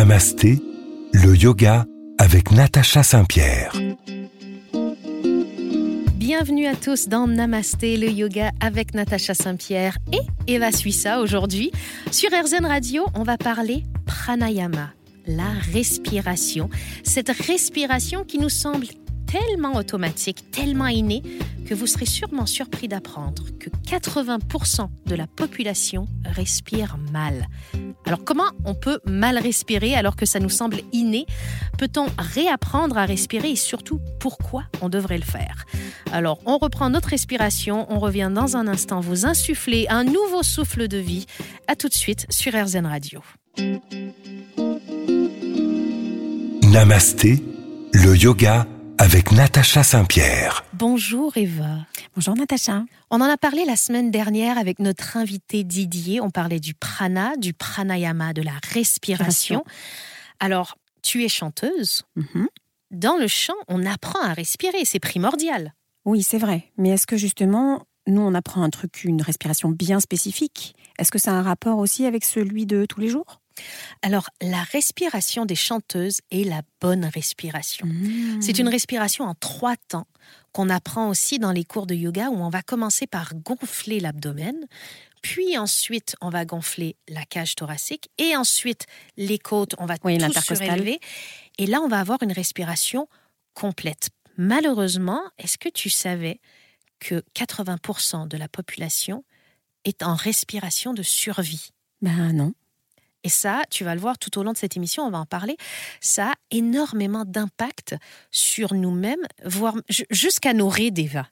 Namasté, le yoga avec Natacha Saint-Pierre. Bienvenue à tous dans Namasté, le yoga avec Natacha Saint-Pierre et Eva Suissa aujourd'hui. Sur RZN Radio, on va parler pranayama, la respiration. Cette respiration qui nous semble tellement automatique, tellement innée, que vous serez sûrement surpris d'apprendre que 80% de la population respire mal. Alors comment on peut mal respirer alors que ça nous semble inné? Peut-on réapprendre à respirer et surtout pourquoi on devrait le faire? Alors on reprend notre respiration, on revient dans un instant vous insuffler un nouveau souffle de vie. À tout de suite sur RZN Radio. Namasté, le yoga avec Natacha Saint-Pierre. Bonjour Eva. Bonjour Natacha. On en a parlé la semaine dernière avec notre invité Didier. On parlait du prana, du pranayama, de la respiration. Alors, tu es chanteuse. Mhm. Dans le chant, on apprend à respirer, c'est primordial. Oui, c'est vrai. Mais est-ce que justement, nous, on apprend un truc, une respiration bien spécifique? Est-ce que ça a un rapport aussi avec celui de tous les jours? Alors, la respiration des chanteuses est la bonne respiration. Mmh. C'est une respiration en trois temps qu'on apprend aussi dans les cours de yoga où on va commencer par gonfler l'abdomen, puis ensuite on va gonfler la cage thoracique et ensuite les côtes, on va Oui, tout surélever et là on va avoir une respiration complète. Malheureusement, est-ce que tu savais que 80% de la population est en respiration de survie? Ben non. Et ça, tu vas le voir tout au long de cette émission, on va en parler, ça a énormément d'impact sur nous-mêmes, voire ju- jusqu'à nos rides, Eva.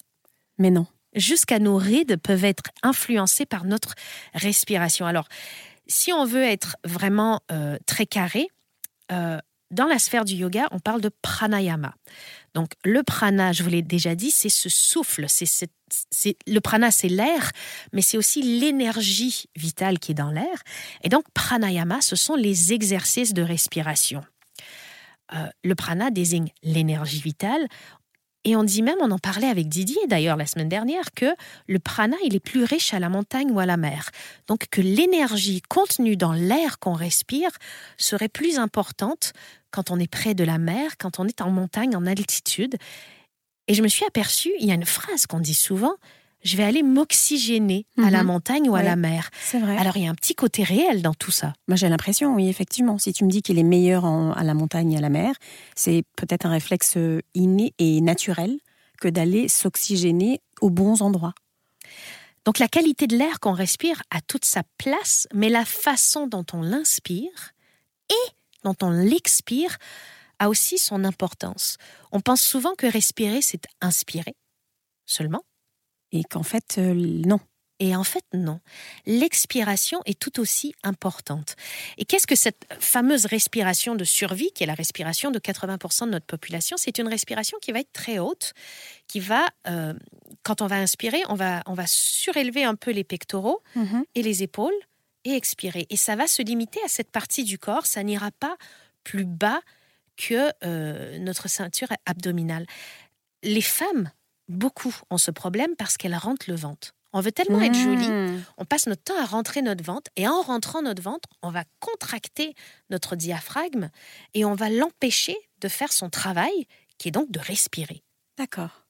Mais non. Jusqu'à nos rides peuvent être influencées par notre respiration. Alors, si on veut être vraiment euh, très carré, euh, dans la sphère du yoga, on parle de pranayama. Donc, le prana, je vous l'ai déjà dit, c'est ce souffle. C'est, le prana, c'est l'air, mais c'est aussi l'énergie vitale qui est dans l'air. Et donc, pranayama, ce sont les exercices de respiration. Euh, le prana désigne l'énergie vitale. Et on dit même, on en parlait avec Didier d'ailleurs la semaine dernière, que le prana, il est plus riche à la montagne ou à la mer. Donc que l'énergie contenue dans l'air qu'on respire serait plus importante quand on est près de la mer, quand on est en montagne, en altitude. Et je me suis aperçue, il y a une phrase qu'on dit souvent, je vais aller m'oxygéner à la Mhm. montagne ou à la mer. C'est vrai. Alors il y a un petit côté réel dans tout ça. Moi, j'ai l'impression, oui, effectivement. Si tu me dis qu'il est meilleur en- à la montagne et à la mer, c'est peut-être un réflexe euh, inné et naturel que d'aller s'oxygéner aux bons endroits. Donc la qualité de l'air qu'on respire a toute sa place, mais la façon dont on l'inspire et dont on l'expire a aussi son importance. On pense souvent que respirer, c'est inspirer seulement. Et qu'en fait, euh, non. Et en fait, non. L'expiration est tout aussi importante. Et qu'est-ce que cette fameuse respiration de survie, qui est la respiration de 80% de notre population? C'est une respiration qui va être très haute, qui va, euh, quand on va inspirer, on va, on va surélever un peu les pectoraux et les épaules et expirer. Et ça va se limiter à cette partie du corps, ça n'ira pas plus bas que euh, notre ceinture abdominale. Les femmes, beaucoup ont ce problème parce qu'elles rentrent le ventre. On veut tellement être jolie, Mmh. on passe notre temps à rentrer notre ventre et en rentrant notre ventre, on va contracter notre diaphragme et on va l'empêcher de faire son travail qui est donc de respirer. D'accord.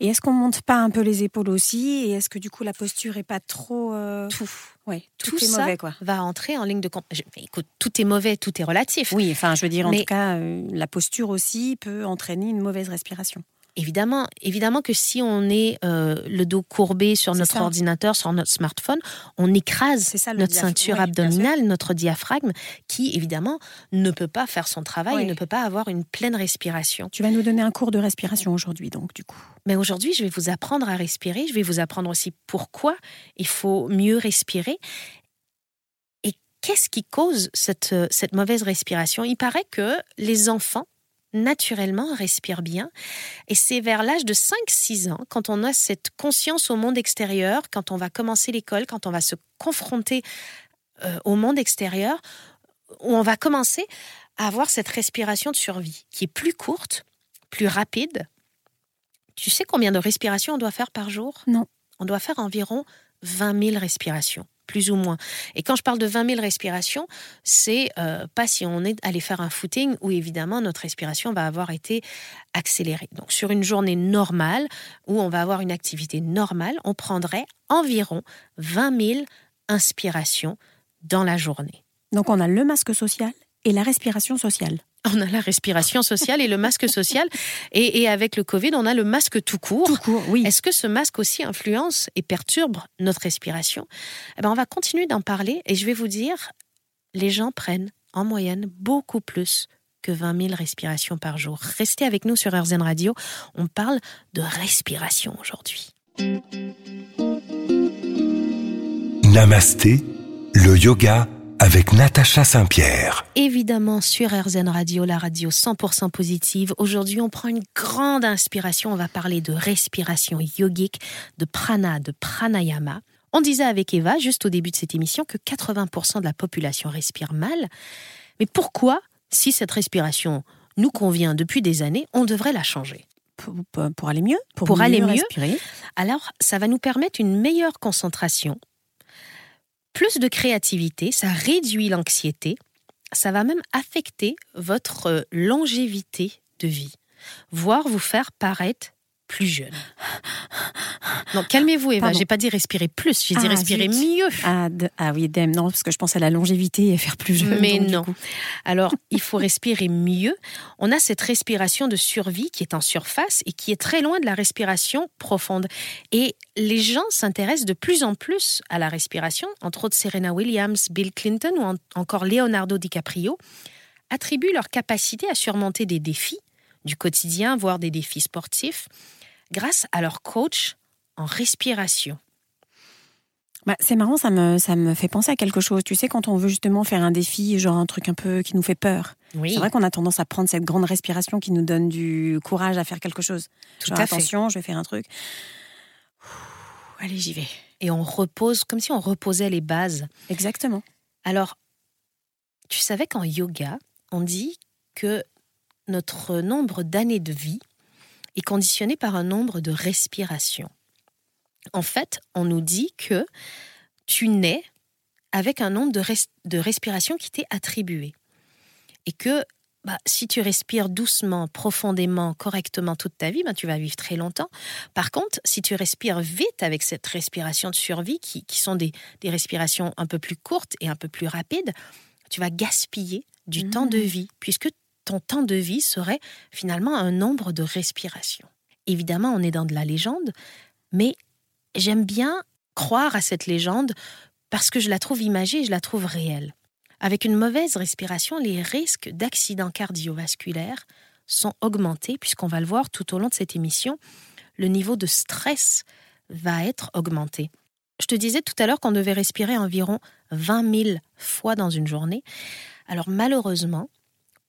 Et est-ce qu'on monte pas un peu les épaules aussi Et est-ce que du coup la posture est pas trop euh, Tout, Ouais, tout, tout est ça mauvais quoi. va entrer en ligne de compte. Je- Écoute, tout est mauvais, tout est relatif. Oui, enfin, je veux dire, en Mais- tout cas, euh, la posture aussi peut entraîner une mauvaise respiration. Évidemment, évidemment que si on est euh, le dos courbé sur notre ça. ordinateur, sur notre smartphone, on écrase ça notre ceinture abdominale, notre diaphragme, qui évidemment ne peut pas faire son travail et ne peut pas avoir une pleine respiration. Tu vas nous donner un cours de respiration aujourd'hui, donc du coup. Mais aujourd'hui, je vais vous apprendre à respirer. Je vais vous apprendre aussi pourquoi il faut mieux respirer. Et qu'est-ce qui cause cette, euh, cette mauvaise respiration? Il paraît que les enfants, naturellement, respirent bien. Et c'est vers l'âge de 5-6 ans, quand on a cette conscience au monde extérieur, quand on va commencer l'école, quand on va se confronter euh, au monde extérieur, où on va commencer à avoir cette respiration de survie qui est plus courte, plus rapide. Tu sais combien de respirations on doit faire par jour? Non. On doit faire environ 20 000 respirations. Plus ou moins. Et quand je parle de 20 000 respirations, c'est euh, pas si on est allé faire un footing où évidemment notre respiration va avoir été accélérée. Donc sur une journée normale où on va avoir une activité normale, on prendrait environ 20 000 inspirations dans la journée. Donc on a le masque social et la respiration sociale. On a la respiration sociale et le masque social. Et, avec le Covid, on a le masque tout court. Tout court, oui. Est-ce que ce masque aussi influence et perturbe notre respiration? Eh ben, On va continuer d'en parler et je vais vous dire, les gens prennent en moyenne beaucoup plus que 20 000 respirations par jour. Restez avec nous sur RZN Radio. On parle de respiration aujourd'hui. Namasté, le yoga avec Natacha Saint-Pierre. Évidemment sur RZN Radio, la radio 100% positive. Aujourd'hui, on prend une grande inspiration. On va parler de respiration yogique, de prana, de pranayama. On disait avec Eva, juste au début de cette émission, que 80% de la population respire mal. Mais pourquoi, si cette respiration nous convient depuis des années, on devrait la changer? Pour, aller mieux, pour, aller mieux. Respirer? Alors, ça va nous permettre une meilleure concentration, plus de créativité, ça réduit l'anxiété, ça va même affecter votre longévité de vie, voire vous faire paraître plus jeune. Non, calmez-vous, Eva. J'ai pas dit respirer plus, j'ai dit ah, respirer mieux. Ah, ah, oui, dem, non, parce que je pense à la longévité et faire plus jeune. Mais non. Alors, il faut respirer mieux. On a cette respiration de survie qui est en surface et qui est très loin de la respiration profonde. Et les gens s'intéressent de plus en plus à la respiration, entre autres Serena Williams, Bill Clinton ou encore Leonardo DiCaprio attribuent leur capacité à surmonter des défis du quotidien, voire des défis sportifs, grâce à leur coach en respiration. Bah, c'est marrant, ça me, ça me fait penser à quelque chose. Tu sais, quand on veut justement faire un défi, genre un truc un peu qui nous fait peur, c'est vrai qu'on a tendance à prendre cette grande respiration qui nous donne du courage à faire quelque chose. Tout à attention, je vais faire un truc. allez, j'y vais. Et on repose, comme si on reposait les bases. Exactement. Alors, tu savais qu'en yoga, on dit que notre nombre d'années de vie est conditionné par un nombre de respirations. En fait, on nous dit que tu nais avec un nombre de, respirations qui t'est attribué. Et que bah, si tu respires doucement, profondément, correctement toute ta vie, bah, tu vas vivre très longtemps. Par contre, si tu respires vite avec cette respiration de survie, qui, sont des, respirations un peu plus courtes et un peu plus rapides, tu vas gaspiller du temps de mmh. vie, puisque ton temps de vie serait finalement un nombre de respirations. Évidemment, on est dans de la légende, mais j'aime bien croire à cette légende parce que je la trouve imagée je la trouve réelle. Avec une mauvaise respiration, les risques d'accidents cardiovasculaires sont augmentés, puisqu'on va le voir tout au long de cette émission, le niveau de stress va être augmenté. Je te disais tout à l'heure qu'on devait respirer environ 20 000 fois dans une journée. Alors malheureusement,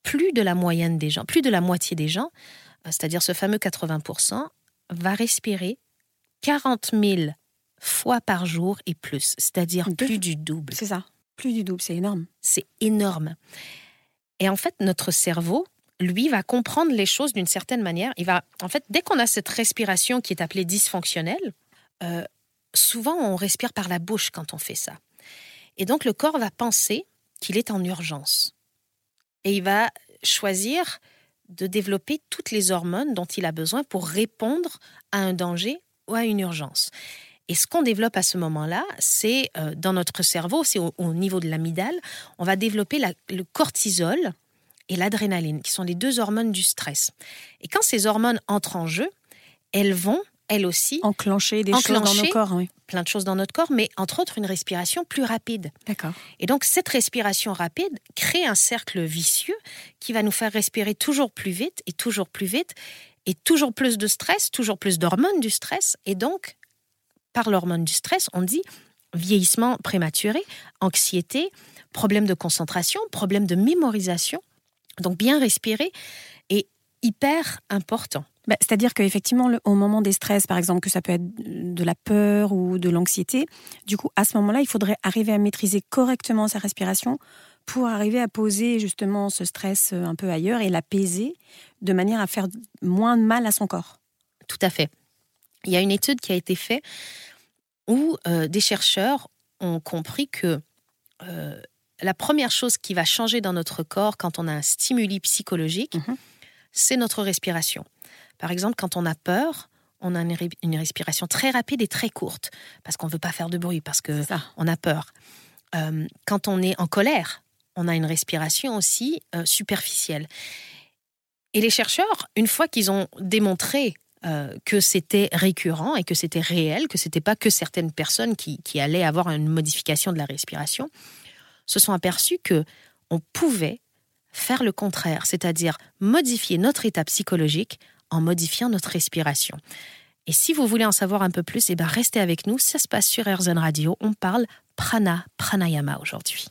plus de la moyenne des gens, plus de la moitié des gens, c'est-à-dire ce fameux 80%, va respirer 40 000 fois par jour et plus, c'est-à-dire plus du double. C'est ça, plus du double, c'est énorme. C'est énorme. Et en fait, notre cerveau, lui, va comprendre les choses d'une certaine manière. Il va, en fait, dès qu'on a cette respiration qui est appelée dysfonctionnelle, euh, souvent on respire par la bouche quand on fait ça. Et donc le corps va penser qu'il est en urgence et il va choisir de développer toutes les hormones dont il a besoin pour répondre à un danger ou à une urgence. Et ce qu'on développe à ce moment-là, c'est euh, dans notre cerveau, c'est au, niveau de l'amygdale, on va développer le cortisol et l'adrénaline, qui sont les deux hormones du stress. Et quand ces hormones entrent en jeu, elles vont elle aussi, enclencher des choses dans nos corps. Oui. Plein de choses dans notre corps, mais entre autres une respiration plus rapide. D'accord. Et donc cette respiration rapide crée un cercle vicieux qui va nous faire respirer toujours plus vite et toujours plus vite et toujours plus de stress, toujours plus d'hormones du stress. Et donc, par l'hormone du stress, on dit vieillissement prématuré, anxiété, problème de concentration, problème de mémorisation. Donc bien respirer est hyper important. Bah, c'est-à-dire qu'effectivement, au moment des stress, par exemple, que ça peut être de la peur ou de l'anxiété, du coup, à ce moment-là, il faudrait arriver à maîtriser correctement sa respiration pour arriver à poser justement ce stress euh, un peu ailleurs et l'apaiser de manière à faire moins de mal à son corps. Tout à fait. Il y a une étude qui a été faite où euh, des chercheurs ont compris que euh, la première chose qui va changer dans notre corps quand on a un stimuli psychologique, Mhm. c'est notre respiration. Par exemple, quand on a peur, on a une, respiration très rapide et très courte, parce qu'on ne veut pas faire de bruit, parce que C'est ça. on a peur. Euh, quand on est en colère, on a une respiration aussi euh, superficielle. Et les chercheurs, une fois qu'ils ont démontré euh, que c'était récurrent et que c'était réel, que c'était pas que certaines personnes qui, allaient avoir une modification de la respiration, se sont aperçus que on pouvait faire le contraire, c'est-à-dire modifier notre état psychologique en modifiant notre respiration. Et si vous voulez en savoir un peu plus, eh ben restez avec nous. Ça se passe sur RZN Radio. On parle prana, pranayama aujourd'hui.